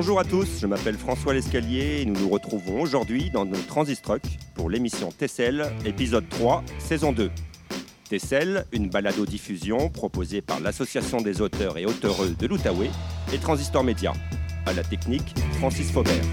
Bonjour à tous, je m'appelle François Lescalier et nous nous retrouvons aujourd'hui dans notre Transistruck pour l'émission Tessel, épisode 3, saison 2. Tessel, une balado-diffusion proposée par l'Association des auteurs et auteureux de l'Outaouais et Transistor Média. À la technique, Francis Faubert.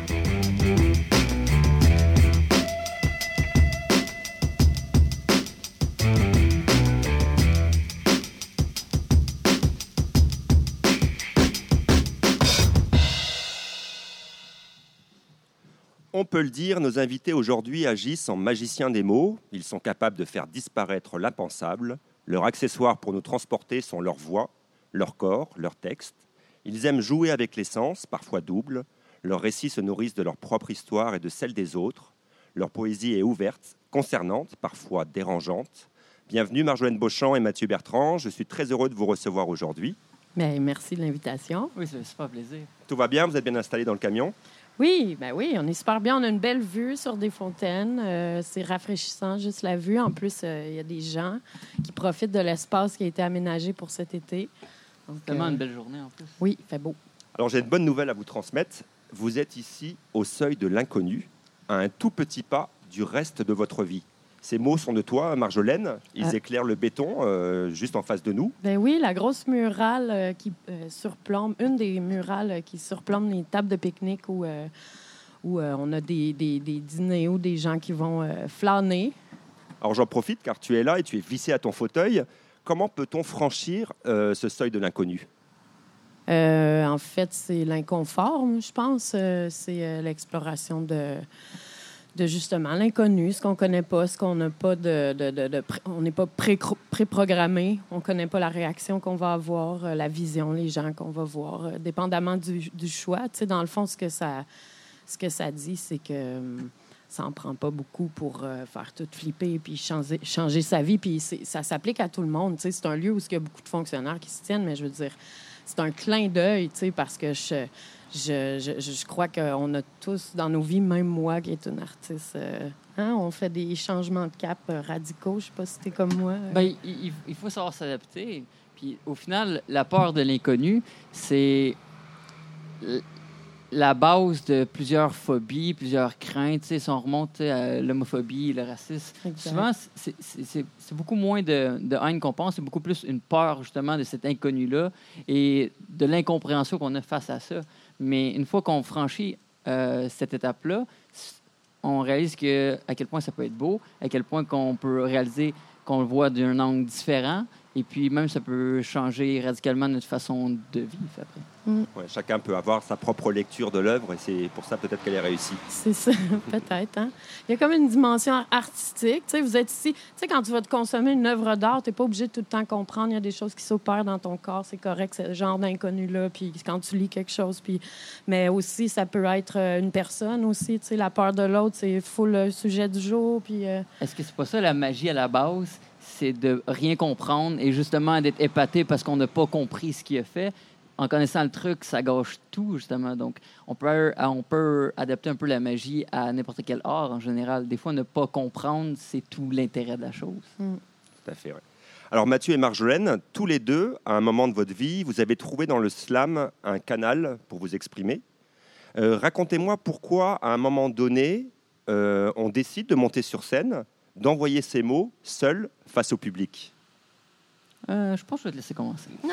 On peut le dire, nos invités aujourd'hui agissent en magiciens des mots. Ils sont capables de faire disparaître l'impensable. Leurs accessoires pour nous transporter sont leur voix, leur corps, leur texte. Ils aiment jouer avec les sens, parfois doubles. Leurs récits se nourrissent de leur propre histoire et de celle des autres. Leur poésie est ouverte, concernante, parfois dérangeante. Bienvenue Marjolaine Beauchamp et Mathieu Bertrand. Je suis très heureux de vous recevoir aujourd'hui. Ben, merci de l'invitation. Oui, c'est super plaisir. Tout va bien? Vous êtes bien installé dans le camion? Oui, ben oui, on est super bien. On a une belle vue sur des fontaines. Euh, c'est rafraîchissant, juste la vue. En plus, euh, il y a des gens qui profitent de l'espace qui a été aménagé pour cet été. Donc, C'est tellement euh, une belle journée en plus. Oui, il fait beau. Alors j'ai une bonne nouvelle à vous transmettre. Vous êtes ici au seuil de l'inconnu, à un tout petit pas du reste de votre vie. Ces mots sont de toi, Marjolaine. Ils Ah. éclairent le béton euh, juste en face de nous. Ben oui, la grosse murale euh, qui euh, surplombe, une des murales euh, qui surplombe les tables de pique-nique où, euh, où euh, on a des, des, des dîners ou des gens qui vont euh, flâner. Alors j'en profite car tu es là et tu es vissé à ton fauteuil. Comment peut-on franchir euh, ce seuil de l'inconnu? Euh, en fait, c'est l'inconfort, je pense. Euh, c'est euh, l'exploration de, de justement l'inconnu, ce qu'on connaît pas, ce qu'on n'a pas de, on n'est pas pré- pré-programmé, on connaît pas la réaction qu'on va avoir, euh, la vision, les gens qu'on va voir, euh, dépendamment du, choix. Tu sais, dans le fond, ce que ça, ce que ça dit, c'est que hum, ça en prend pas beaucoup pour euh, faire tout flipper puis changer, changer sa vie. Puis ça s'applique à tout le monde. Tu sais, c'est un lieu où il y a beaucoup de fonctionnaires qui se tiennent, mais je veux dire, c'est un clin d'œil, tu sais, parce que je, je, je, je crois qu'on a tous dans nos vies, même moi qui est une artiste, euh, hein, on fait des changements de cap euh, radicaux. Je sais pas si t'es comme moi. euh. Ben, il, il- faut savoir s'adapter. Puis au final, la peur de l'inconnu, c'est la base de plusieurs phobies, plusieurs craintes. Si on remonte à l'homophobie, le racisme, Exact. souvent, c'est- beaucoup moins de, de haine qu'on pense, c'est beaucoup plus une peur justement de cet inconnu-là et de l'incompréhension qu'on a face à ça. Mais une fois qu'on franchit euh, cette étape-là, on réalise que, à quel point ça peut être beau, à quel point qu'on peut réaliser qu'on le voit d'un angle différent, et puis même ça peut changer radicalement notre façon de vivre après. Ouais, Chacun peut avoir sa propre lecture de l'œuvre et c'est pour ça peut-être qu'elle est réussie. C'est ça, peut-être. Hein? Il y a comme une dimension artistique. Tu sais, vous êtes ici. Tu sais, quand tu vas te consommer une œuvre d'art, tu n'es pas obligé de tout le temps comprendre. Il y a des choses qui s'opèrent dans ton corps. C'est correct, ce genre d'inconnu-là. Puis quand tu lis quelque chose. Puis... Mais aussi, ça peut être euh, une personne aussi. Tu sais, la peur de l'autre, c'est full le sujet du jour. Puis. euh, Est-ce que c'est pas ça la magie à la base? C'est de rien comprendre et justement d'être épaté parce qu'on n'a pas compris ce qu'il a fait. En connaissant le truc, ça gâche tout, justement. Donc, on peut, on peut adapter un peu la magie à n'importe quel art en général. Des fois, ne pas comprendre, c'est tout l'intérêt de la chose. Tout à fait, ouais. Alors Mathieu et Marjolaine, tous les deux, à un moment de votre vie, vous avez trouvé dans le slam un canal pour vous exprimer. Euh, Racontez-moi pourquoi, à un moment donné, euh, on décide de monter sur scène, d'envoyer ces mots seul face au public. Euh, je pense que je vais te laisser commencer.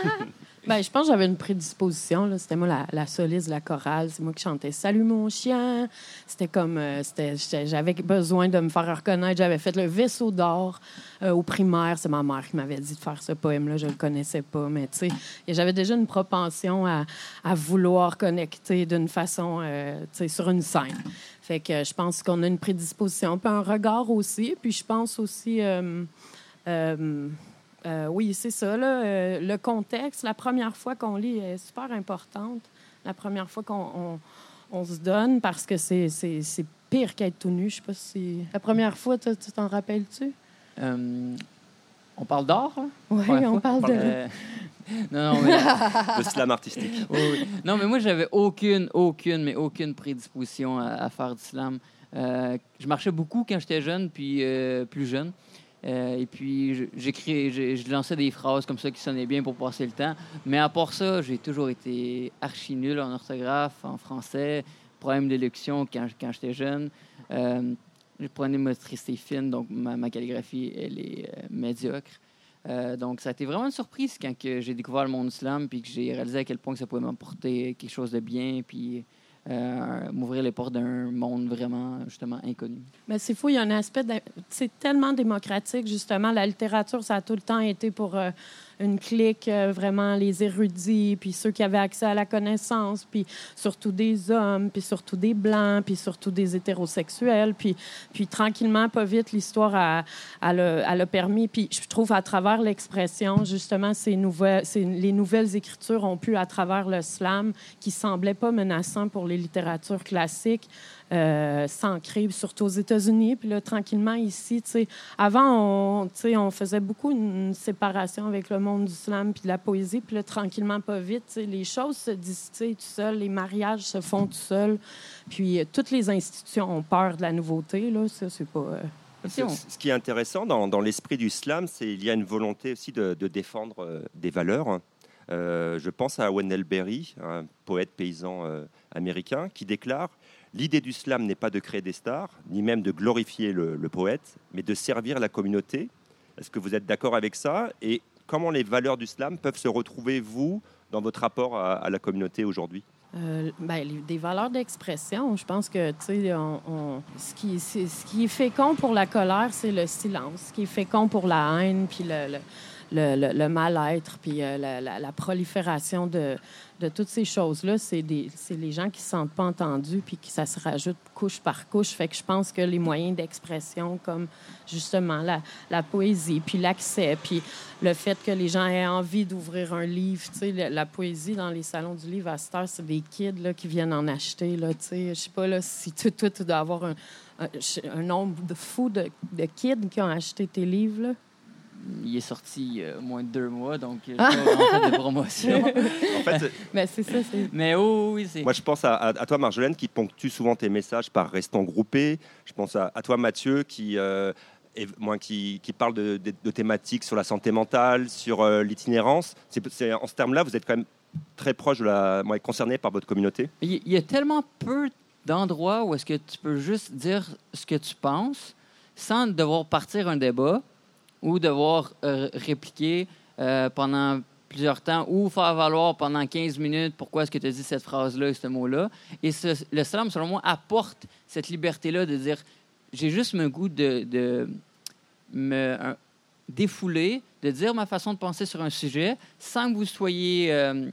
Ben, je pense que j'avais une prédisposition. là. C'était moi la, la soliste de la chorale. C'est moi qui chantais Salut mon chien. C'était comme. euh, c'était- J'avais besoin de me faire reconnaître. J'avais fait le vaisseau d'or euh, au primaire. C'est ma mère qui m'avait dit de faire ce poème-là. Je le connaissais pas. Mais tu sais, j'avais déjà une propension à, à vouloir connecter d'une façon, euh, tu sais, sur une scène. Fait que je pense qu'on a une prédisposition. Puis un regard aussi. Puis je pense aussi. euh, euh, euh, oui, c'est ça. Là, euh, le contexte, la première fois qu'on lit est super importante. La première fois qu'on on, on se donne parce que c'est c'est- c'est pire qu'être tout nu. Je sais pas si. La première fois, tu t'en rappelles-tu? Euh, on parle d'art? hein? Oui, on parle de. Non, non, mais, Le slam artistique. Oui. Non, mais moi, j'avais aucune, aucune, mais aucune prédisposition à, à faire du slam. Euh, je marchais beaucoup quand j'étais jeune, puis euh, plus jeune. Euh, et puis, j'écris, je lançais des phrases comme ça qui sonnaient bien pour passer le temps. Mais à part ça, j'ai toujours été archi nul en orthographe, en français, problème d'élection quand, quand j'étais jeune. Je prenais motricité fine, donc ma, calligraphie, elle est médiocre. Euh, donc, ça a été vraiment une surprise quand j'ai découvert le monde islam, puis que j'ai réalisé à quel point ça pouvait m'apporter quelque chose de bien, puis euh, m'ouvrir les portes d'un monde vraiment, justement, inconnu. Mais c'est fou, il y a un aspect, c'est tellement démocratique, justement. La littérature, ça a tout le temps été pour une clique, euh, vraiment les érudits, puis ceux qui avaient accès à la connaissance, puis surtout des hommes, puis surtout des blancs, puis surtout des hétérosexuels. Puis, puis tranquillement, pas vite, l'histoire a, a, le, permis. Puis je trouve à travers l'expression, justement, ces nouvelles, les nouvelles écritures ont pu, à travers le slam, qui semblait pas menaçant pour les littératures classiques, euh, s'ancrer, surtout aux États-Unis. Puis là, tranquillement, ici, avant, on, on faisait beaucoup une séparation avec le monde du slam puis de la poésie. Puis là, tranquillement, pas vite, les choses se disent tout seul, les mariages se font tout seuls. Puis euh, toutes les institutions ont peur de la nouveauté. Là, ça, c'est pas... Euh, ce qui est intéressant dans, dans l'esprit du slam, c'est qu'il y a une volonté aussi de, de défendre des valeurs. je pense à Wendell Berry, un poète paysan américain, qui déclare L'idée du slam n'est pas de créer des stars, ni même de glorifier le, poète, mais de servir la communauté. Est-ce que vous êtes d'accord avec ça? Et comment les valeurs du slam peuvent se retrouver, vous, dans votre rapport à, la communauté aujourd'hui? Euh, ben, des valeurs d'expression. Je pense que on, ce, qui, ce qui est fécond pour la colère, c'est le silence. Ce qui est fécond pour la haine, puis le, le, mal-être, puis euh, la, prolifération de, toutes ces choses-là, c'est les gens qui ne se sentent pas entendus, puis que ça se rajoute couche par couche. Fait que je pense que les moyens d'expression, comme justement la, poésie, puis l'accès, puis le fait que les gens aient envie d'ouvrir un livre, tu la, poésie dans les salons du livre à cette heure, c'est des kids qui viennent en acheter, là, tu sais. Je sais pas là, si tu, toi, tu dois avoir un, un, nombre de fou de, de kids qui ont acheté tes livres, il est sorti euh, moins de deux mois, donc il pas en fait de promotion. en fait, mais c'est ça, c'est. Mais oui, c'est. Moi, je pense à, toi, Marjolaine, qui ponctue souvent tes messages par restant groupé. Je pense à, toi, Mathieu, qui. Euh, moi, qui, qui, parle de, thématiques sur la santé mentale, sur euh, l'itinérance. C'est, en ce terme-là, vous êtes quand même très proche de la, moi, concerné par votre communauté. Il y a tellement peu d'endroits où est-ce que tu peux juste dire ce que tu penses sans devoir partir un débat ou devoir euh, répliquer euh, pendant plusieurs temps ou faire valoir pendant 15 minutes pourquoi est-ce que tu as dit cette phrase-là et ce mot-là. Et le slam, selon moi, apporte cette liberté-là de dire j'ai juste mon goût de, me défouler, de dire ma façon de penser sur un sujet sans que vous soyez euh,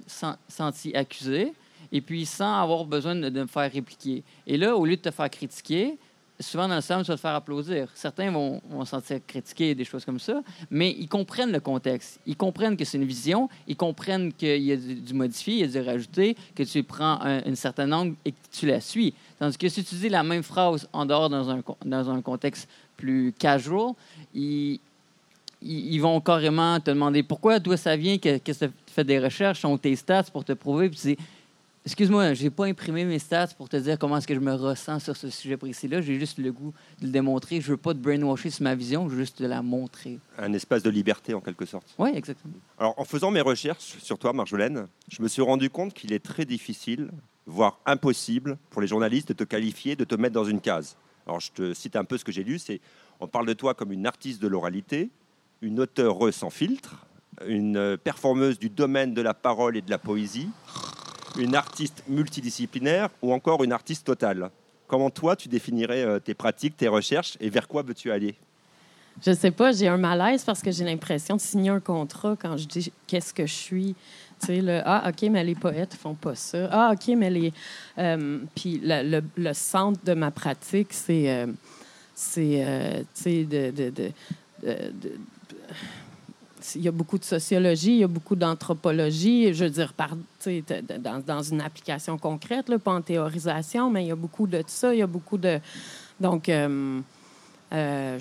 senti accusé et puis sans avoir besoin de, de, me faire répliquer. Et là, au lieu de te faire critiquer, souvent dans le slam, tu vas te faire applaudir. Certains vont, vont se sentir critiqués, des choses comme ça, mais ils comprennent le contexte. Ils comprennent que c'est une vision, ils comprennent qu'il y a du, modifié, il y a du rajouté, que tu prends un, une certaine angle et que tu la suis. Tandis que si tu dis la même phrase en dehors dans un, dans un contexte plus casual, ils, ils vont carrément te demander pourquoi, d'où ça vient, que, que tu fais des recherches, sont tes stats pour te prouver. Puis Excuse-moi, je n'ai pas imprimé mes stats pour te dire comment est-ce que je me ressens sur ce sujet précis-là. J'ai juste le goût de le démontrer. Je ne veux pas te brainwasher sur ma vision, je veux juste te la montrer. Un espace de liberté, en quelque sorte. Oui, exactement. Alors, en faisant mes recherches sur toi, Marjolaine, je me suis rendu compte qu'il est très difficile, voire impossible, pour les journalistes de te qualifier, de te mettre dans une case. Alors, je te cite un peu ce que j'ai lu. C'est, on parle de toi comme une artiste de l'oralité, une auteure sans filtre, une performeuse du domaine de la parole et de la poésie, une artiste multidisciplinaire ou encore une artiste totale? Comment toi, tu définirais euh, tes pratiques, tes recherches et vers quoi veux-tu aller? Je sais pas, j'ai un malaise parce que j'ai l'impression de signer un contrat quand je dis qu'est-ce que je suis. Tu sais, le Ah, OK, mais les poètes font pas ça. Ah, OK, mais les. Euh, puis le, centre de ma pratique, c'est. Euh, c'est. tu sais, de il y a beaucoup de sociologie, il y a beaucoup d'anthropologie, je veux dire, dans, une application concrète, là, pas en théorisation, mais il y a beaucoup de ça, il y a beaucoup de... Donc, euh, euh,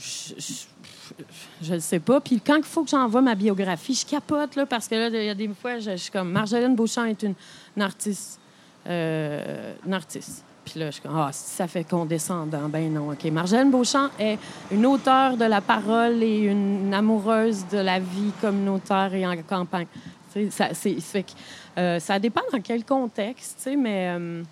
je ne sais pas. Puis quand il faut que j'envoie ma biographie, je capote, là, parce que là, il y a des fois, je, suis comme... Marjolaine Beauchamp est une, artiste. Euh, une artiste. Je suis comme, ah, ça fait condescendant, ben non, OK. Marjane Beauchamp est une auteure de la parole et une amoureuse de la vie communautaire et en campagne. Euh, ça dépend dans quel contexte, mais... Euh,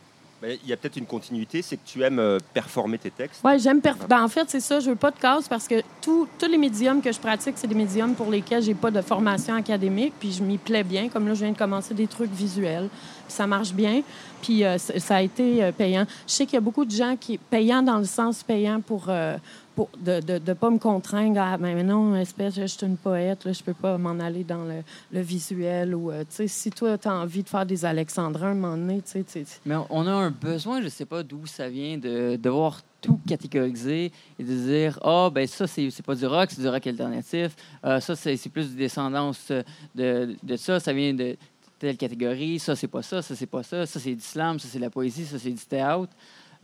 il y a peut-être une continuité, c'est que tu aimes euh, performer tes textes. Oui, j'aime performer. Ben, en fait, c'est ça, je veux pas de casse parce que tous les médiums que je pratique, c'est des médiums pour lesquels j'ai pas de formation académique, puis je m'y plais bien. Comme là, je viens de commencer des trucs visuels, puis ça marche bien, puis ça a été payant. Je sais qu'il y a beaucoup de gens qui payant dans le sens payant pour de de, pas me contraindre à mais non, espèce, je suis une poète, là, je peux pas m'en aller dans le, visuel. ou euh, Si toi, tu as envie de faire des alexandrins un moment donné. Mais on a un besoin, je sais pas d'où ça vient, de devoir tout catégoriser et de dire Ah, oh, ben ça, c'est pas du rock, c'est du rock alternatif. Euh, ça, c'est plus de descendance de, de ça, ça vient de telle catégorie. Ça, c'est pas ça, ça, c'est pas ça. Ça, c'est du slam, ça, c'est de la poésie, ça, c'est du théâtre.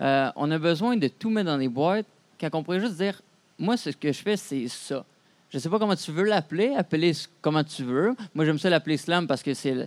Euh, on a besoin de tout mettre dans des boîtes quand on pourrait juste dire, moi, ce que je fais, c'est ça. Je ne sais pas comment tu veux l'appeler, appeler comment tu veux. Moi, j'aime ça l'appeler slam parce que c'est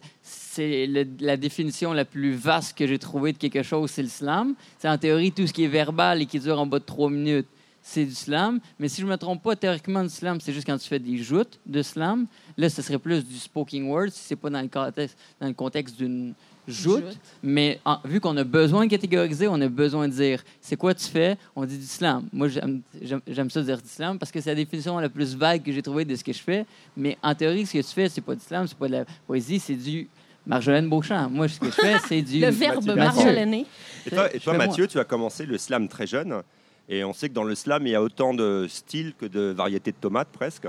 la définition la plus vaste que j'ai trouvée de quelque chose, c'est le slam. C'est en théorie tout ce qui est verbal et qui dure en bas de trois minutes, c'est du slam. Mais si je ne me trompe pas, théoriquement, du slam, c'est juste quand tu fais des joutes de slam. Là, ce serait plus du spoken word si ce n'est pas dans le contexte, dans le contexte d'une joute, mais vu qu'on a besoin de catégoriser, on a besoin de dire c'est quoi tu fais, on dit du slam. Moi, j'aime ça dire du slam parce que c'est la définition la plus vague que j'ai trouvée de ce que je fais. Mais en théorie, ce que tu fais, c'est pas du slam, c'est pas de la poésie, c'est du Marjolaine Beauchamp. Moi, ce que je fais, c'est du. le verbe marjolainer. Et toi, et toi Mathieu, tu as commencé le slam très jeune. Et on sait que dans le slam, il y a autant de styles que de variétés de tomates presque.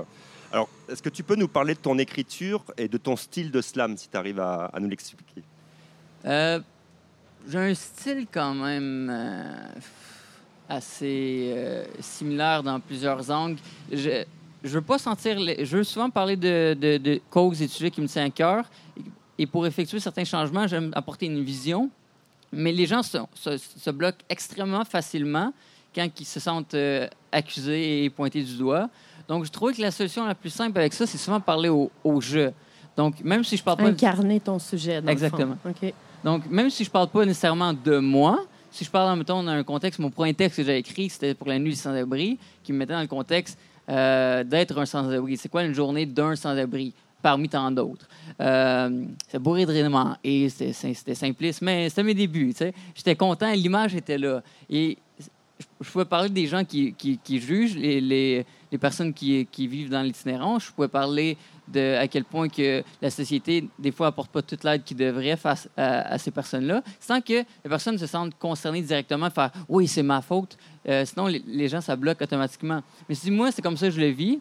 Alors, est-ce que tu peux nous parler de ton écriture et de ton style de slam, si tu arrives à nous l'expliquer? Euh, j'ai un style quand même euh, assez euh, similaire dans plusieurs angles. Je, je veux pas sentir. je veux souvent parler de, de, causes et de sujets qui me tiennent à cœur. Et, pour effectuer certains changements, j'aime apporter une vision. Mais les gens se, se, bloquent extrêmement facilement quand ils se sentent accusés et pointés du doigt. Donc, je trouve que la solution la plus simple avec ça, c'est souvent parler au, au jeu. Donc, même si je parle pas... Incarner ton sujet, dans Exactement. Le donc, même si je parle pas nécessairement de moi, si je parle, mettons, dans un contexte, mon premier texte que j'ai écrit, c'était pour la nuit du sans-abri, qui me mettait dans le contexte euh, d'être un sans-abri. C'est quoi une journée d'un sans-abri? parmi tant d'autres? Euh, c'est bourré de rayonnement et c'était simpliste, mais c'était mes débuts. J'étais content, l'image était là. Et je pouvais parler des gens qui, jugent, les, les, personnes qui, vivent dans l'itinérance. Je pouvais parler de à quel point que la société, des fois, apporte pas toute l'aide qu'il devrait face à, ces personnes-là, sans que les personnes se sentent concernées directement, faire « oui, c'est ma faute euh, Sinon, les, gens, ça bloque automatiquement. Mais si moi, c'est comme ça que je le vis,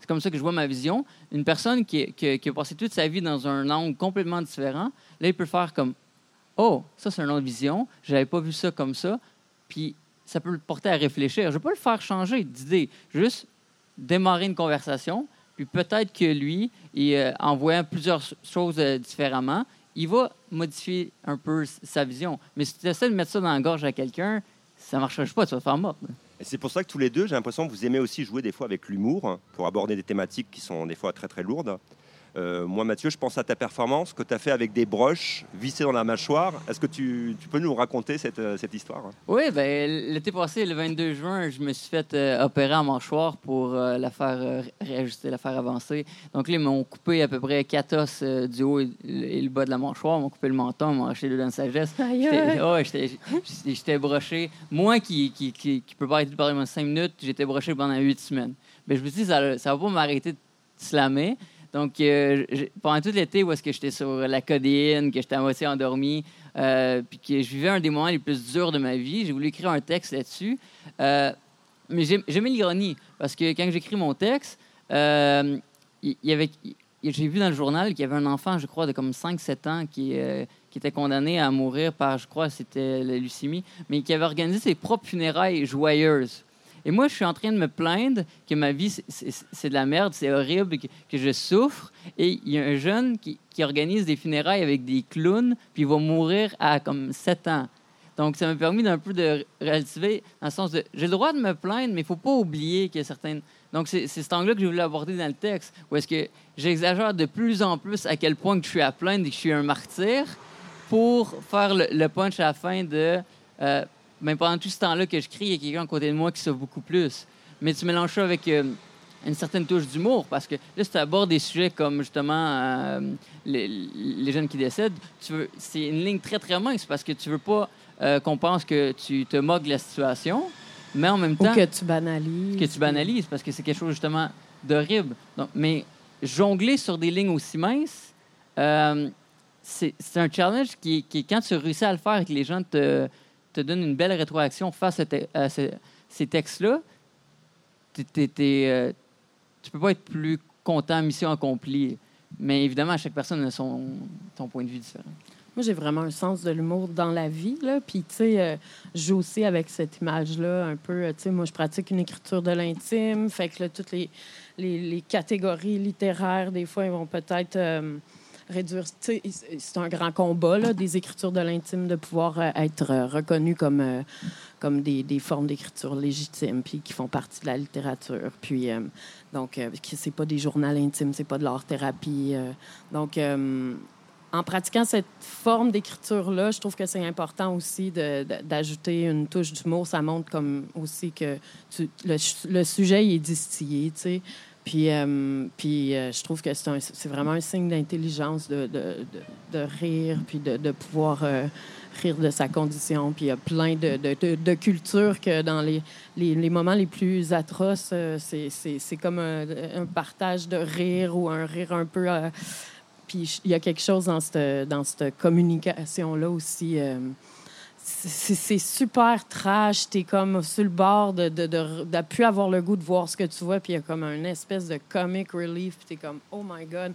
c'est comme ça que je vois ma vision, une personne qui, qui, qui, a passé toute sa vie dans un angle complètement différent, là, il peut faire comme « oh, ça, c'est une autre vision, j'avais pas vu ça comme ça », puis ça peut le porter à réfléchir. Je ne vais pas le faire changer d'idée, juste démarrer une conversation, puis peut-être que lui, euh, en voyant plusieurs choses euh, différemment, il va modifier un peu sa vision. Mais si tu essaies de mettre ça dans la gorge à quelqu'un, ça ne marchera pas, tu vas te faire mort. C'est pour ça que tous les deux, j'ai l'impression que vous aimez aussi jouer des fois avec l'humour hein, pour aborder des thématiques qui sont des fois très très lourdes. Euh, moi, Mathieu, je pense à ta performance que tu as fait avec des broches vissées dans la mâchoire. Est-ce que tu, peux nous raconter cette, euh, cette histoire? Oui, ben, l'été passé, le 22 juin, je me suis fait euh, opérer en mâchoire pour la faire réajuster, la faire avancer. Donc là, ils m'ont coupé à peu près 4 os du haut et, le bas de la mâchoire. Ils m'ont coupé le menton, ils m'ont arraché le dents de sagesse. J'étais broché. Moi qui, qui, qui, peut pas arrêter de parler pendant 5 minutes, j'étais broché pendant 8 semaines. Mais je me suis dit, ça ne va pas m'arrêter de slammer. Donc, euh, pendant tout l'été où est-ce que j'étais sur la codéine, que j'étais à moitié endormi, euh, puis que je vivais un des moments les plus durs de ma vie, j'ai voulu écrire un texte là-dessus. Euh, mais j'aimais l'ironie, parce que quand j'écris mon texte, il y, avait, j'ai vu dans le journal qu'il y avait un enfant, je crois, de comme 5-7 ans qui, qui était condamné à mourir par, je crois, c'était la leucémie, mais qui avait organisé ses propres funérailles joyeuses. Et moi, je suis en train de me plaindre que ma vie, c'est de la merde, c'est horrible, que, je souffre. Et il y a un jeune qui, organise des funérailles avec des clowns, puis il va mourir à comme 7 ans. Donc, ça m'a permis d'un peu de relativer, dans le sens de j'ai le droit de me plaindre, mais il ne faut pas oublier qu'il y a certaines. Donc, c'est cet angle-là que je voulais aborder dans le texte, où est-ce que j'exagère de plus en plus à quel point je suis à plaindre et que je suis un martyr pour faire le, punch à la fin de euh, ben, pendant tout ce temps-là que je crie, il y a quelqu'un à côté de moi qui souffre beaucoup plus. Mais tu mélanges ça avec euh, une certaine touche d'humour, parce que là, si tu abordes des sujets comme justement euh, les, les jeunes qui décèdent, tu veux- c'est une ligne très, très mince, parce que tu veux pas euh, qu'on pense que tu te moques de la situation, mais en même Ou temps que tu banalises. que tu banalises parce que c'est quelque chose justement d'horrible. Donc, mais jongler sur des lignes aussi minces, c'est c'est un challenge qui, qui, quand tu réussis à le faire et que les gens te, te donnent une belle rétroaction face à, ces textes-là, t'es- t'es- t'es, euh, tu peux pas être plus content, mission accomplie. Mais évidemment, chaque personne a son, son point de vue différent. Moi, j'ai vraiment un sens de l'humour dans la vie. Là. Puis, tu sais, euh, aussi avec cette image-là un peu. euh, Tu sais, moi, je pratique une écriture de l'intime. Fait que toutes les catégories littéraires, des fois, ils vont peut-être euh, c'est un grand combat, là, des écritures de l'intime, de pouvoir euh, être euh, reconnues comme, euh, comme des, des formes d'écriture légitimes, puis qui font partie de la littérature. Puis, donc, c'est pas des journaux intimes, c'est pas de l'art-thérapie. euh. donc, en pratiquant cette forme d'écriture-là, je trouve que c'est important aussi d'ajouter une touche d'humour. Ça montre comme aussi que le, sujet est distillé, tu sais. Puis, euh, puis euh, je trouve que c'est vraiment un signe d'intelligence de, rire, puis de, pouvoir euh, rire de sa condition. Puis il y a plein de, cultures que dans les, moments les plus atroces, c'est- comme un, partage de rire ou un rire un peu... puis il y a quelque chose dans cette communication-là aussi. Euh, c'est super trash. T'es comme sur le bord de de, de, de plus avoir le goût de voir ce que tu vois. Puis il y a comme une espèce de comic relief. Puis t'es comme, oh my God.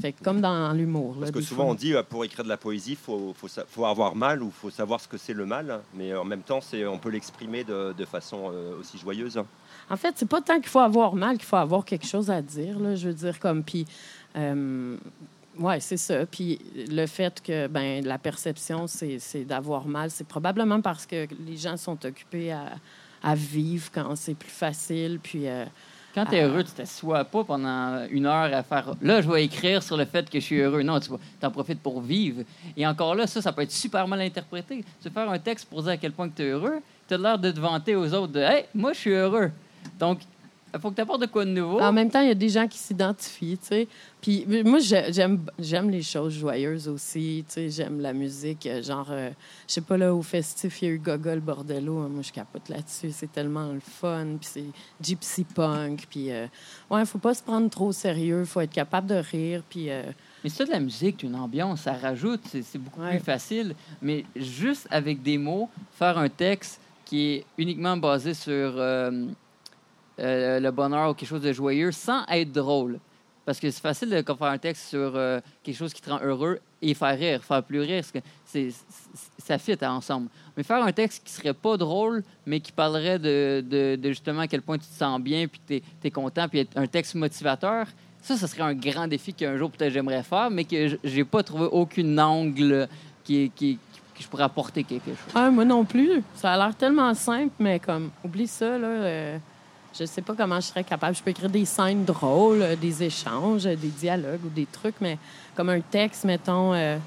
Fait que comme dans l'humour. Parce que souvent fois. on dit euh, pour écrire de la poésie, il faut, faut, avoir mal ou faut savoir ce que c'est le mal, mais en même temps on peut l'exprimer de, de façon euh, aussi joyeuse. En fait, c'est pas tant qu'il faut avoir mal qu'il faut avoir quelque chose à dire. Là, je veux dire, comme. Puis. euh, Ouais, c'est ça. Puis le fait que ben, la perception, c'est d'avoir mal, c'est probablement parce que les gens sont occupés à, à vivre quand c'est plus facile. Puis euh, Quand tu es heureux, tu t'assois pas pendant une heure à faire là, je vais écrire sur le fait que je suis heureux. Non, tu en profites pour vivre. Et encore là, ça, ça peut être super mal interprété. Tu faire un texte pour dire à quel point tu es heureux, tu as l'air de te vanter aux autres de Hey, moi, je suis heureux. Donc, faut que tu apportes de quoi de nouveau. en même temps, il y a des gens qui s'identifient, tu sais. Puis moi, j'ai- j'aime j'aime les choses joyeuses aussi, tu sais. J'aime la musique, euh, genre, euh, je sais pas, là, au festif, il y a eu Gogol Bordello. hein, moi, je capote là-dessus. C'est tellement le fun. Puis c'est gypsy punk. Puis, euh, ouais, faut pas se prendre trop au sérieux. faut être capable de rire. Puis, euh, Mais c'est de la musique, une ambiance, ça rajoute, c'est c'est beaucoup Ouais. plus facile. Mais juste avec des mots, faire un texte qui est uniquement basé sur euh, euh, le bonheur ou quelque chose de joyeux sans être drôle. Parce que c'est facile de faire un texte sur euh, quelque chose qui te rend heureux et faire rire, faire plus rire. parce que c'est- ça fit ensemble. Mais faire un texte qui serait pas drôle, mais qui parlerait de, de- justement à quel point tu te sens bien, puis tu es, content, puis un texte motivateur, ça, ce serait un grand défi qu'un jour peut-être j'aimerais faire, mais que j'ai pas trouvé aucun angle qui, qui, que je pourrais apporter quelque chose. ouais, moi non plus. Ça a l'air tellement simple, mais comme, oublie ça, là. euh, je sais pas comment je serais capable. Je peux écrire des scènes drôles, euh, des échanges, euh, des dialogues ou des trucs, mais comme un texte, mettons. euh,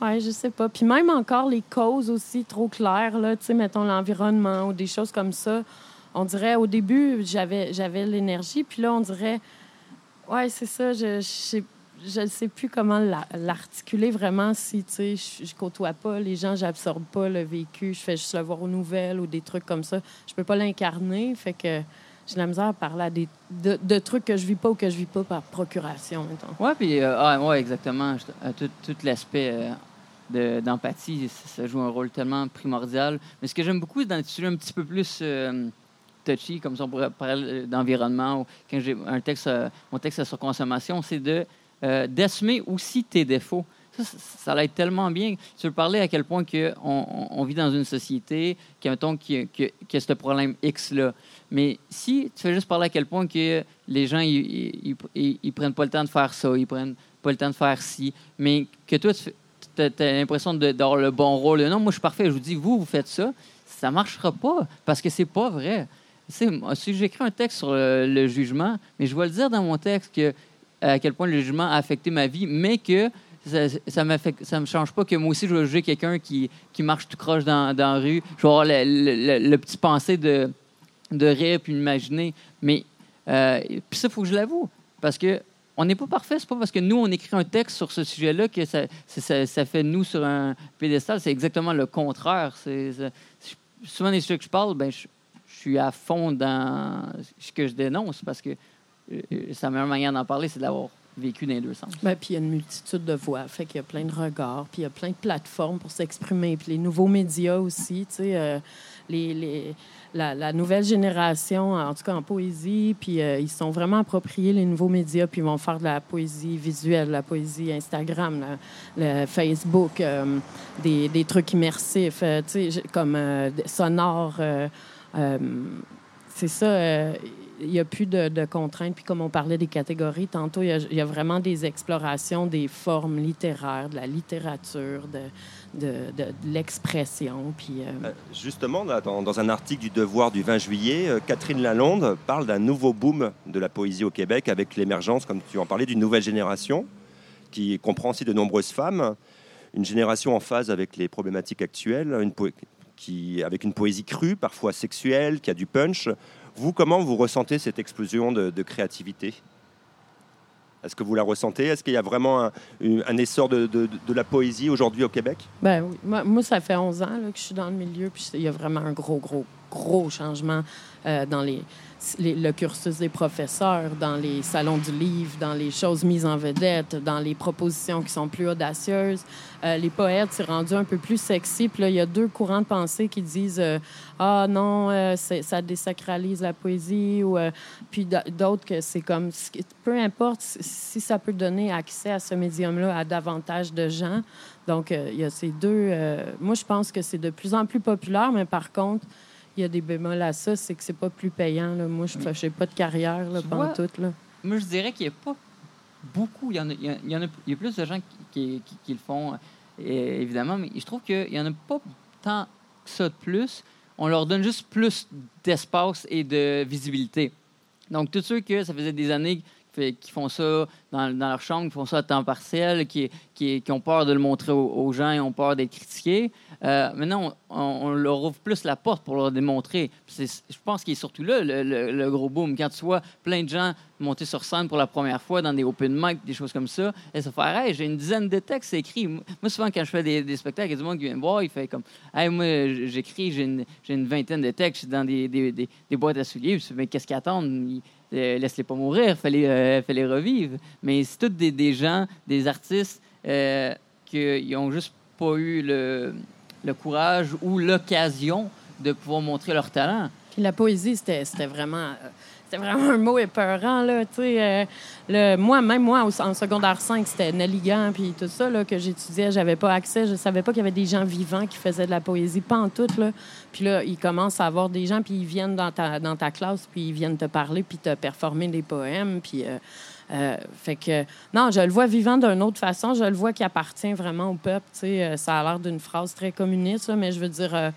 Ouais, je sais pas. Puis même encore les causes aussi trop claires, là, tu sais, mettons l'environnement ou des choses comme ça. On dirait, au début, j'avais, j'avais l'énergie, puis là, on dirait, ouais, c'est ça, je je sais, je ne sais plus comment la- l'articuler vraiment si, tu sais, je, côtoie pas les gens, j'absorbe pas le vécu, je fais juste le voir aux nouvelles ou des trucs comme ça. Je peux pas l'incarner, fait que j'ai la misère à parler à des, de, trucs que je vis pas ou que je vis pas par procuration. Oui, puis, euh, ah, ouais, exactement. Euh, Tout, l'aspect euh, de- d'empathie, ça, joue un rôle tellement primordial. Mais ce que j'aime beaucoup dans sujets un petit peu plus euh, touchy, comme ça on pourrait parler euh, d'environnement, ou quand j'ai un texte, mon texte sur consommation, c'est de euh, d'assumer aussi tes défauts. Ça, ça, ça tellement bien. Tu veux parler à quel point que on, vit dans une société qui, mettons, qui, qui, a ce problème X-là. Mais si tu fais juste parler à quel point que les gens, ils, ils prennent pas le temps de faire ça, ils prennent pas le temps de faire ci, mais que toi, tu as, l'impression d'avoir le bon rôle. Non, moi, je suis parfait. Je vous dis, vous, vous faites ça. Ça marchera pas parce que c'est pas vrai. Tu sais, si j'écris un texte sur le, le jugement, mais je vais le dire dans mon texte que à quel point le jugement a affecté ma vie, mais que ça, ça me change pas que moi aussi je vais juger quelqu'un qui, qui marche tout croche dans, dans la rue. Je vais avoir le, le- petit pensée de, de rire puis imaginer. Mais euh, puis ça, il faut que je l'avoue. Parce que on n'est pas parfait. C'est pas parce que nous, on écrit un texte sur ce sujet-là que ça, ça, fait nous sur un pédestal. C'est exactement le contraire. Souvent, des sujets que je parle, ben, je, je suis à fond dans ce que je dénonce parce que euh, la meilleure manière d'en parler, c'est de l'avoir vécu dans les deux sens. Ben, puis il y a une multitude de voix, fait qu'il y a plein de regards, puis il y a plein de plateformes pour s'exprimer, puis les nouveaux médias aussi, tu sais, euh, les, les- la, nouvelle génération, en tout cas en poésie, puis euh, ils sont vraiment appropriés les nouveaux médias, puis ils vont faire de la poésie visuelle, la poésie Instagram, le Facebook, euh, des, des trucs immersifs, tu sais, comme euh, c'est ça. Il n'y a plus de, contraintes. Puis comme on parlait des catégories, tantôt, il y, a, vraiment des explorations des formes littéraires, de la littérature, de, l'expression. Puis euh, Euh, Justement, dans, un article du Devoir du 20 juillet, euh, Catherine Lalonde parle d'un nouveau boom de la poésie au Québec avec l'émergence, comme tu en parlais, d'une nouvelle génération qui comprend aussi de nombreuses femmes, une génération en phase avec les problématiques actuelles, avec une poésie crue, parfois sexuelle, qui a du punch. Vous, comment vous ressentez cette explosion de, créativité? Est-ce que vous la ressentez? Est-ce qu'il y a vraiment un, essor de, la poésie aujourd'hui au Québec? Ben oui. Moi, ça fait 11 ans que je suis dans le milieu, puis il y a vraiment un gros, gros, gros changement euh, dans les, le cursus des professeurs, dans les salons du livre, dans les choses mises en vedette, dans les propositions qui sont plus audacieuses. Euh, les poètes, c'est rendu un peu plus sexy. Puis là, il y a deux courants de pensée qui disent euh, Ah non, ça désacralise la poésie, ou puis d'autres que c'est comme peu importe si- ça peut donner accès à ce médium-là à davantage de gens. Donc, il y a ces deux. moi, je pense que c'est de plus en plus populaire, mais par contre, il y a des bémols à ça, c'est que c'est pas plus payant. Là. Moi, je n'ai pas de carrière là, pendant vois, tout. Là. Moi, je dirais qu'il n'y a pas beaucoup. Il y en a, il y a- il y en a, il y a plus de gens qui, qui- qui le font, euh, évidemment, mais je trouve qu'il n'y en a pas tant que ça de plus. On leur donne juste plus d'espace et de visibilité. Donc, tous ceux que ça faisait des années qui font ça dans, leur chambre, qui font ça à temps partiel, qui, qui, ont peur de le montrer aux, gens et ont peur d'être critiqués. Euh, maintenant, on, leur ouvre plus la porte pour leur démontrer. Je pense qu'il est surtout là le- le gros boom. Quand tu vois plein de gens monter sur scène pour la première fois dans des open mic, des choses comme ça, et se faire Hey, j'ai une dizaine de textes écrits. Moi, souvent, quand je fais des, spectacles, il y a du monde qui vient me voir, il fait comme Hey, moi, j'écris, j'ai une, une vingtaine de textes dans des, des, des- boîtes à souliers. Mais qu'est-ce qu'ils attendent? Euh, Laisse-les pas mourir, euh, fais-les revivre. Mais c'est tous des, des gens, des artistes euh, qui n'ont juste pas eu le, le courage ou l'occasion de pouvoir montrer leur talent. La poésie, c'était c'était vraiment, euh, c'était vraiment un mot épeurant. Là, tu sais, euh, moi, même moi, en secondaire 5, c'était Nelligan, puis tout ça là, que j'étudiais. J'avais pas accès. Je savais pas qu'il y avait des gens vivants qui faisaient de la poésie, pas en tout. Là. Puis là, ils commencent à avoir des gens, puis ils viennent dans ta, dans ta classe, puis ils viennent te parler, puis te performer des poèmes. Puis, euh, euh, fait que, non, je le vois vivant d'une autre façon. Je le vois qui appartient vraiment au peuple. Tu sais, euh, ça a l'air d'une phrase très communiste, mais je veux dire.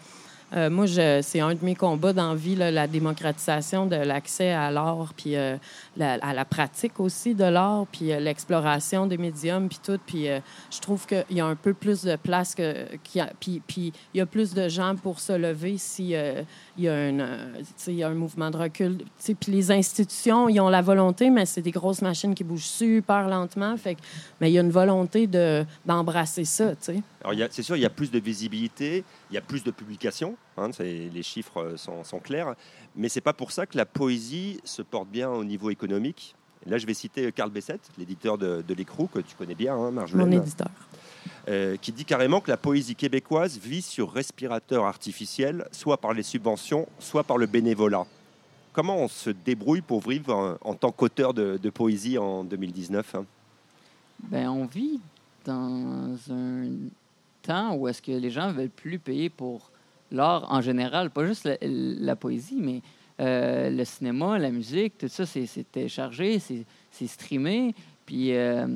Euh, moi, c'est un de mes combats dans la vie, là, la démocratisation de l'accès à l'art, puis euh, à la pratique aussi de l'art, puis euh, l'exploration des médiums, puis tout. Puis euh, je trouve qu'il y a un peu plus de place, que, puis, puis il y a plus de gens pour se lever si euh, y a euh, y a un mouvement de recul. Tu sais, Puis les institutions, ils ont la volonté, mais c'est des grosses machines qui bougent super lentement. Fait mais il y a une volonté de, d'embrasser ça, c'est sûr, il y a plus de visibilité, il y a plus de publications, hein, les chiffres euh, sont, sont clairs, mais c'est pas pour ça que la poésie se porte bien au niveau économique. Et là, je vais citer Carl Bessette, l'éditeur de, de l'écrou, que tu connais bien, hein, Marjolaine, Mon éditeur. euh, qui dit carrément que la poésie québécoise vit sur respirateur artificiel, soit par les subventions, soit par le bénévolat. Comment on se débrouille pour vivre en, en tant qu'auteur de, de poésie en 2019 hein? Ben, on vit dans un temps où est-ce que les gens veulent plus payer pour l'art en général, pas juste la, poésie, mais euh, le cinéma, la musique, tout ça, c'est téléchargé, c'est c'est streamé. Puis, euh,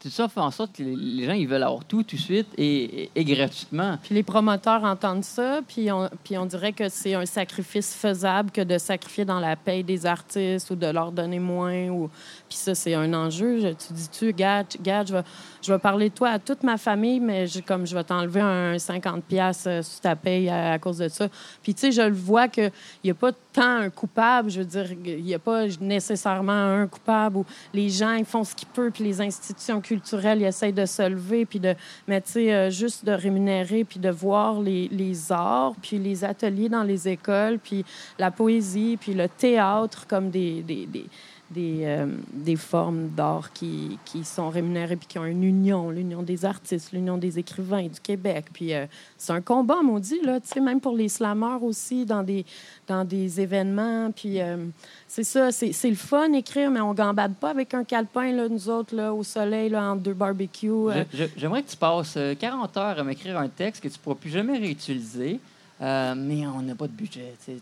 tout ça fait en sorte que les, gens, ils veulent avoir tout tout de suite et, gratuitement. Puis les promoteurs entendent ça, puis on, puis on dirait que c'est un sacrifice faisable que de sacrifier dans la paye des artistes ou de leur donner moins. Ou... Puis ça, c'est un enjeu. Je- tu dis-tu, gars, je vais, je vais parler de toi à toute ma famille, mais comme je vais t'enlever un 50$ piastres sur ta paye à, à cause de ça. Puis tu sais, je le vois qu'il n'y a pas tant un coupable. Je veux dire, il n'y a pas nécessairement un coupable où les gens, ils font ce qu'ils peuvent, puis les institutions culturelles, ils essayent de se lever, puis de, mais euh, juste de rémunérer, puis de voir les, arts, puis les ateliers dans les écoles, puis la poésie, puis le théâtre comme des, des, euh, des formes d'art qui, qui sont rémunérées, puis qui ont une union, l'Union des artistes, l'Union des écrivains du Québec. Puis euh, c'est un combat, maudit, là, tu sais, même pour les slammeurs aussi, dans des, dans des événements. Puis euh, c'est ça, c'est c'est le fun écrire, mais on gambade pas avec un calepin, là, nous autres, là, au soleil, là, entre deux barbecues. J'aimerais que tu passes euh, 40 heures à m'écrire un texte que tu ne pourras plus jamais réutiliser, euh, mais on n'a pas de budget. tu tu-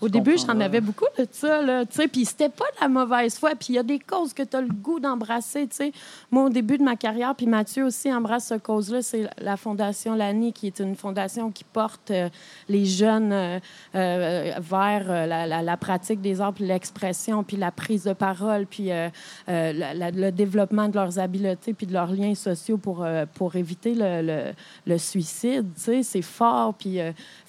Au début, j'en avais beaucoup de ça, puis c'était pas de la mauvaise foi, puis il y a des causes que tu as le goût d'embrasser. Moi, au début de ma carrière, puis Mathieu aussi embrasse cette cause-là, c'est la Fondation Lani, qui est une fondation qui porte euh, les jeunes euh, vers la, la- la pratique des arts, puis l'expression, puis la prise de parole, puis la- le développement de leurs habiletés, puis de leurs liens sociaux pour, pour éviter le, le- le suicide, c'est fort, puis...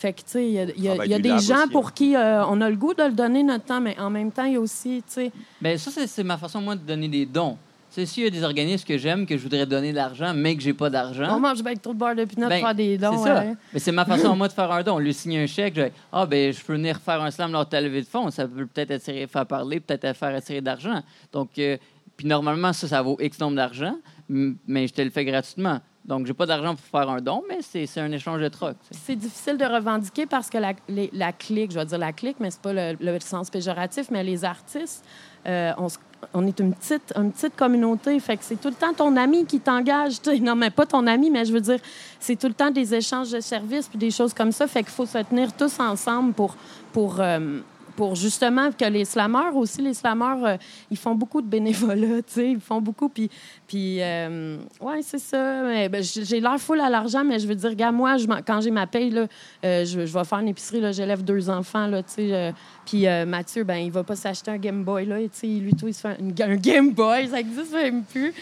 fait que, tu sais, il y a, il y a- Travail il y a du des gens aussi, pour hein. qui euh, on a le goût de le donner notre temps, mais en même temps, il y a aussi, tu sais, Ben, ça, c'est- c'est ma façon, moi, de donner des dons. Tu sais, s'il y a des organismes que j'aime, que je voudrais donner de l'argent, mais que j'ai pas d'argent. on mange avec trop de beurre de pinot Ben, faire des dons. c'est ça. ouais. Mais c'est ma façon à moi de faire un don. Lui signer un chèque, je ah ben je peux venir faire un slam lors de ta levée de fonds. Ça peut peut-être attirer, faire parler, peut-être faire attirer d'argent. Donc, euh, puis normalement, ça, ça vaut X nombre d'argent, mais je te le fais gratuitement. Donc, j'ai pas d'argent pour faire un don, mais c'est un échange de troc. C'est difficile de revendiquer parce que la, clique, je vais dire la clique, mais c'est pas le, sens péjoratif, mais les artistes, euh, on, on est une petite, une petite communauté. Fait que c'est tout le temps ton ami qui t'engage. Non, mais pas ton ami, mais je veux dire, c'est tout le temps des échanges de services puis des choses comme ça. Fait qu'il faut se tenir tous ensemble pour, pour, euh, pour justement que les slammeurs aussi, les slammeurs, euh, ils font beaucoup de bénévolat, tu sais, ils font beaucoup. Puis, puis euh, ouais, c'est ça. Mais, ben, j'ai l'air full à l'argent, mais je veux dire, gars, moi, je quand j'ai ma paye, là, euh, je, je vais faire une épicerie, là, j'élève deux enfants, là, tu sais. puis Mathieu, ben, il va pas s'acheter un Game Boy, là, tu sais, lui, tout, il se fait un, un Game Boy, ça existe même plus.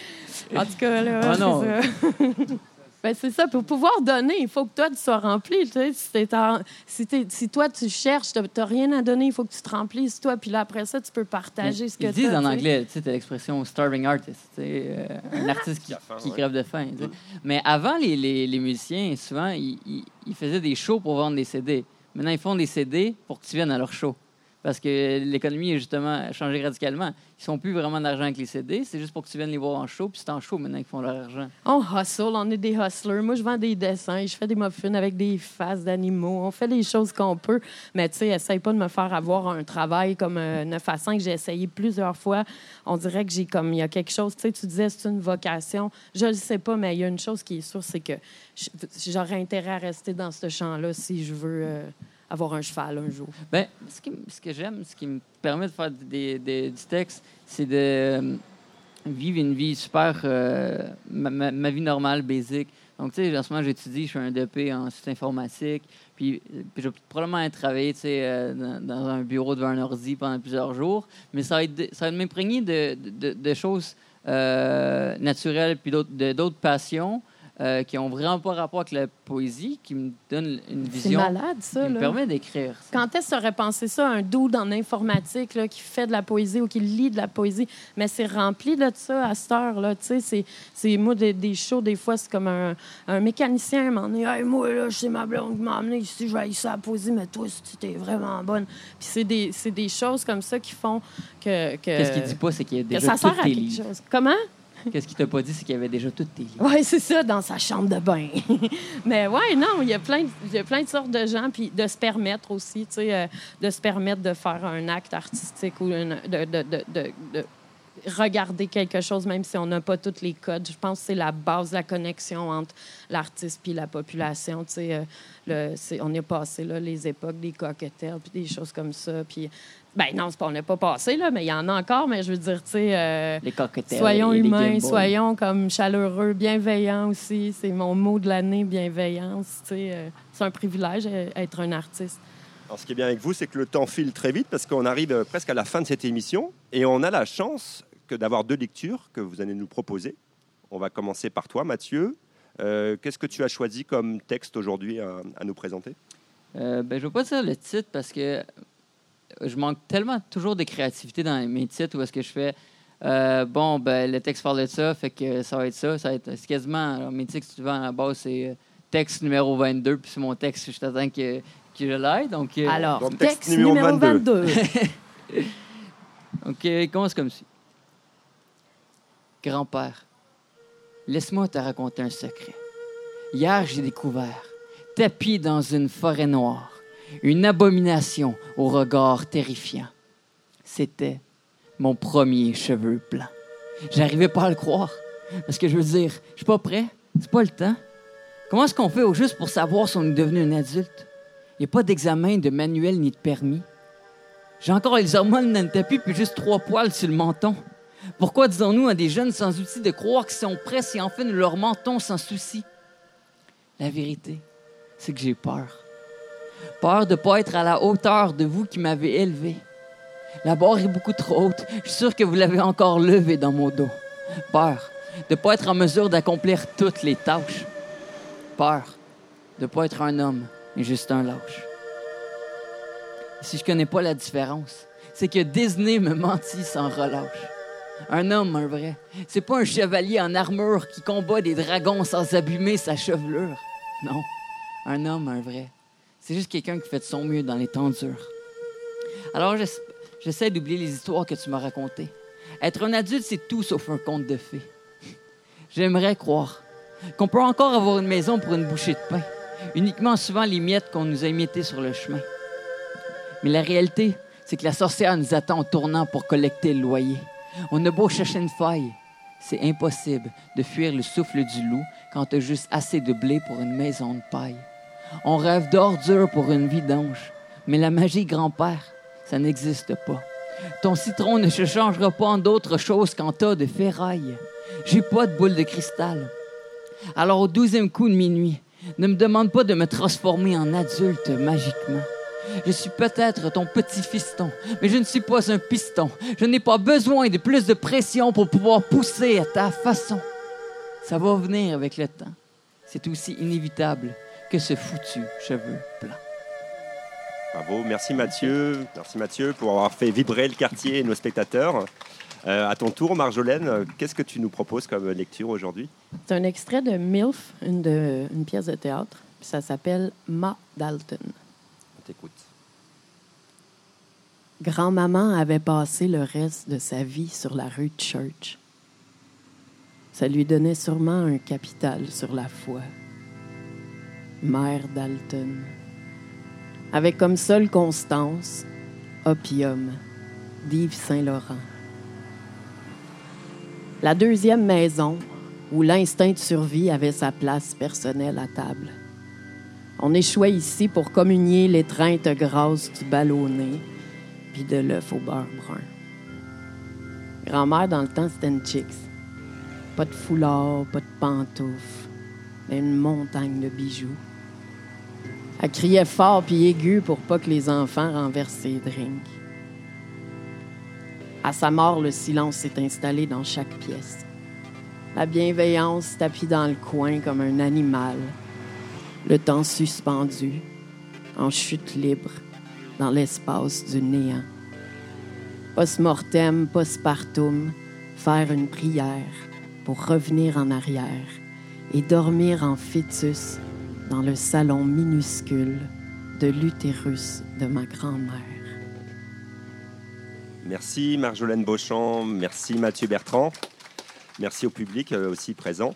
En tout cas, là, Ah non. Ben, c'est ça. Pour pouvoir donner, il faut que toi, tu sois rempli. Tu sais. si, t'es en- si, t'es- si toi, tu cherches, tu n'as rien à donner, il faut que tu te remplisses, toi. Puis là, après ça, tu peux partager ce que Ils tu disent en anglais, tu sais, t'as l'expression starving artist, euh, un artiste qui, Qui crève de faim. sais. Mais avant, les, les- les musiciens, souvent, ils, ils- ils faisaient des shows pour vendre des CD. Maintenant, ils font des CD pour que tu viennes à leur show. Parce que l'économie a justement changé radicalement. Ils font plus vraiment d'argent avec les CD, c'est juste pour que tu viennes les voir en show, puis c'est en show maintenant qu'ils font leur argent. On hustle, on est des hustlers. Moi, je vends des dessins, je fais des muffins avec des faces d'animaux. On fait les choses qu'on peut. Mais tu sais, essaye pas de me faire avoir un travail comme euh, 9 à 5. J'ai essayé plusieurs fois. On dirait que j'ai comme, il y a quelque chose. Tu sais, tu disais, c'est une vocation. Je le sais pas, mais il y a une chose qui est sûre, c'est que j'aurais intérêt à rester dans ce champ-là si je veux euh, avoir un cheval un jour. Ben, ce, qui ce que j'aime, ce qui me permet de faire des, des- du texte, c'est de euh, vivre une vie super. euh, ma, ma- vie normale, basique. Donc, tu sais, en ce moment, j'étudie, je suis un DP en site informatique. Puis, puis je vais probablement travailler euh, dans, un bureau devant un ordi pendant plusieurs jours. Mais ça va être, ça va m'imprégner de, de- choses naturelles puis d'autres passions euh, qui ont vraiment pas rapport avec la poésie, qui me donnent une C'est vision malade, ça. qui me là. permet d'écrire. Quand est-ce que tu aurais pensé ça, un dude en informatique là, qui fait de la poésie ou qui lit de la poésie? Mais c'est rempli de ça à cette heure-là. Tu sais, c'est, c'est moi, des, des shows, des fois, c'est comme un, un mécanicien m'en dit Hey, moi, là, c'est ma blonde qui m'a amené ici, je vais aller ça la poésie, mais toi, si tu es vraiment bonne. Puis c'est des, c'est des choses comme ça qui font que. que Qu'est-ce qu'il dit pas, c'est qu'il y a déjà tous tes livres. chose. Comment? Qu'est-ce qu'il t'a pas dit, c'est qu'il y avait déjà tous tes livres. Oui, c'est ça, dans sa chambre de bain. Mais ouais, non, il y a plein, de- il y a plein de sortes de gens, puis de se permettre aussi, tu sais, euh, de se permettre de faire un acte artistique ou une- de, de, de, de- de- regarder quelque chose, même si on n'a pas tous les codes. Je pense que c'est la base de la connexion entre l'artiste puis la population. Tu sais, euh, le- c'est- on est passé là, les époques des cocktails puis des choses comme ça. Puis, ben non, c'est pas, on n'est pas passé, là, mais il y en a encore. Mais je veux dire, tu sais, euh, Les cocktails. soyons et humains, soyons comme chaleureux, bienveillants aussi. C'est mon mot de l'année, bienveillance. Tu sais, euh, c'est un privilège euh, être un artiste. Alors, ce qui est bien avec vous, c'est que le temps file très vite parce qu'on arrive euh, presque à la fin de cette émission et on a la chance que d'avoir deux lectures que vous allez nous proposer. On va commencer par toi, Mathieu. Euh, Qu'est-ce que tu as choisi comme texte aujourd'hui à, à nous présenter? Euh, ben, je ne veux pas dire le titre parce que je manque tellement toujours de créativité dans mes titres où est-ce que je fais euh, bon, ben, le texte parle de ça, fait que ça va être ça. ça va être, c'est quasiment. Alors, mes titres, souvent, à la base, c'est euh, texte numéro 22, puis c'est mon texte, je t'attends que, que je l'aille. Donc, euh, Alors, donc, texte, texte numéro numéro 22. donc il commence comme ci. Grand-père, laisse-moi te raconter un secret. Hier, j'ai découvert, tapis dans une forêt noire, une abomination au regard terrifiant. C'était mon premier cheveu blanc. J'arrivais pas à le croire. Parce que je veux dire, je suis pas prêt. C'est pas le temps. Comment est-ce qu'on fait au juste pour savoir si on est devenu un adulte? Il n'y a pas d'examen, de manuel ni de permis. J'ai encore les hormones dans le tapis puis juste trois poils sur le menton. Pourquoi disons-nous à des jeunes sans outils de croire qu'ils sont prêts si enfin nous leur mentons sans souci? La vérité, c'est que j'ai peur. Peur de ne pas être à la hauteur de vous qui m'avez élevé. La barre est beaucoup trop haute. Je suis sûr que vous l'avez encore levée dans mon dos. Peur de ne pas être en mesure d'accomplir toutes les tâches. Peur de ne pas être un homme, mais juste un lâche. Si je connais pas la différence, c'est que Disney me mentit sans relâche. Un homme, un vrai. C'est pas un chevalier en armure qui combat des dragons sans abîmer sa chevelure. Non, un homme, un vrai. C'est juste quelqu'un qui fait de son mieux dans les temps durs. Alors, j'ess- j'essaie d'oublier les histoires que tu m'as racontées. Être un adulte, c'est tout sauf un conte de fées. J'aimerais croire qu'on peut encore avoir une maison pour une bouchée de pain, uniquement suivant les miettes qu'on nous a émiettées sur le chemin. Mais la réalité, c'est que la sorcière nous attend au tournant pour collecter le loyer. On a beau chercher une faille, c'est impossible de fuir le souffle du loup quand t'as juste assez de blé pour une maison de paille. On rêve d'ordures pour une vidange, mais la magie grand-père, ça n'existe pas. Ton citron ne se changera pas en d'autre chose qu'en tas de ferraille. J'ai pas de boule de cristal. Alors au douzième coup de minuit, ne me demande pas de me transformer en adulte magiquement. Je suis peut-être ton petit fiston, mais je ne suis pas un piston. Je n'ai pas besoin de plus de pression pour pouvoir pousser à ta façon. Ça va venir avec le temps. C'est aussi inévitable que ce foutu cheveu blanc. Bravo, merci Mathieu. Merci Mathieu pour avoir fait vibrer le quartier et nos spectateurs. Euh, à ton tour, Marjolaine, qu'est-ce que tu nous proposes comme lecture aujourd'hui? C'est un extrait de MILF, une, de, une pièce de théâtre. Ça s'appelle Ma Dalton. On t'écoute. Grand-maman avait passé le reste de sa vie sur la rue de Church. Ça lui donnait sûrement un capital sur la foi. Mère Dalton. Avec comme seule constance, opium, d'Yves Saint-Laurent. La deuxième maison, où l'instinct de survie avait sa place personnelle à table. On échouait ici pour communier l'étreinte grasse du ballonné puis de l'œuf au beurre brun. Grand-mère, dans le temps, c'était une chicks. Pas de foulard, pas de pantoufles, mais une montagne de bijoux. Elle criait fort puis aigu pour pas que les enfants renversent ses drinks. À sa mort, le silence s'est installé dans chaque pièce. La bienveillance tapie dans le coin comme un animal, le temps suspendu, en chute libre, dans l'espace du néant. Post-mortem, postpartum, faire une prière pour revenir en arrière et dormir en fœtus dans le salon minuscule de l'utérus de ma grand-mère. Merci Marjolaine Beauchamp, merci Mathieu Bertrand, merci au public euh, aussi présent.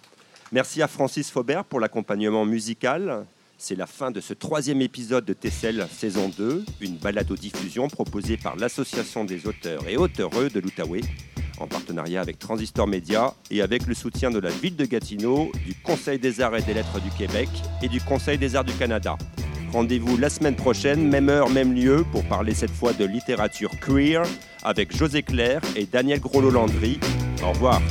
Merci à Francis Faubert pour l'accompagnement musical. C'est la fin de ce troisième épisode de Tessel saison 2, une balado-diffusion proposée par l'Association des auteurs et auteureux de l'Outaouais, en partenariat avec Transistor Média et avec le soutien de la ville de Gatineau, du Conseil des arts et des lettres du Québec et du Conseil des arts du Canada. Rendez-vous la semaine prochaine, même heure, même lieu, pour parler cette fois de littérature queer avec José Claire et Daniel Grollo-Landry. Au revoir.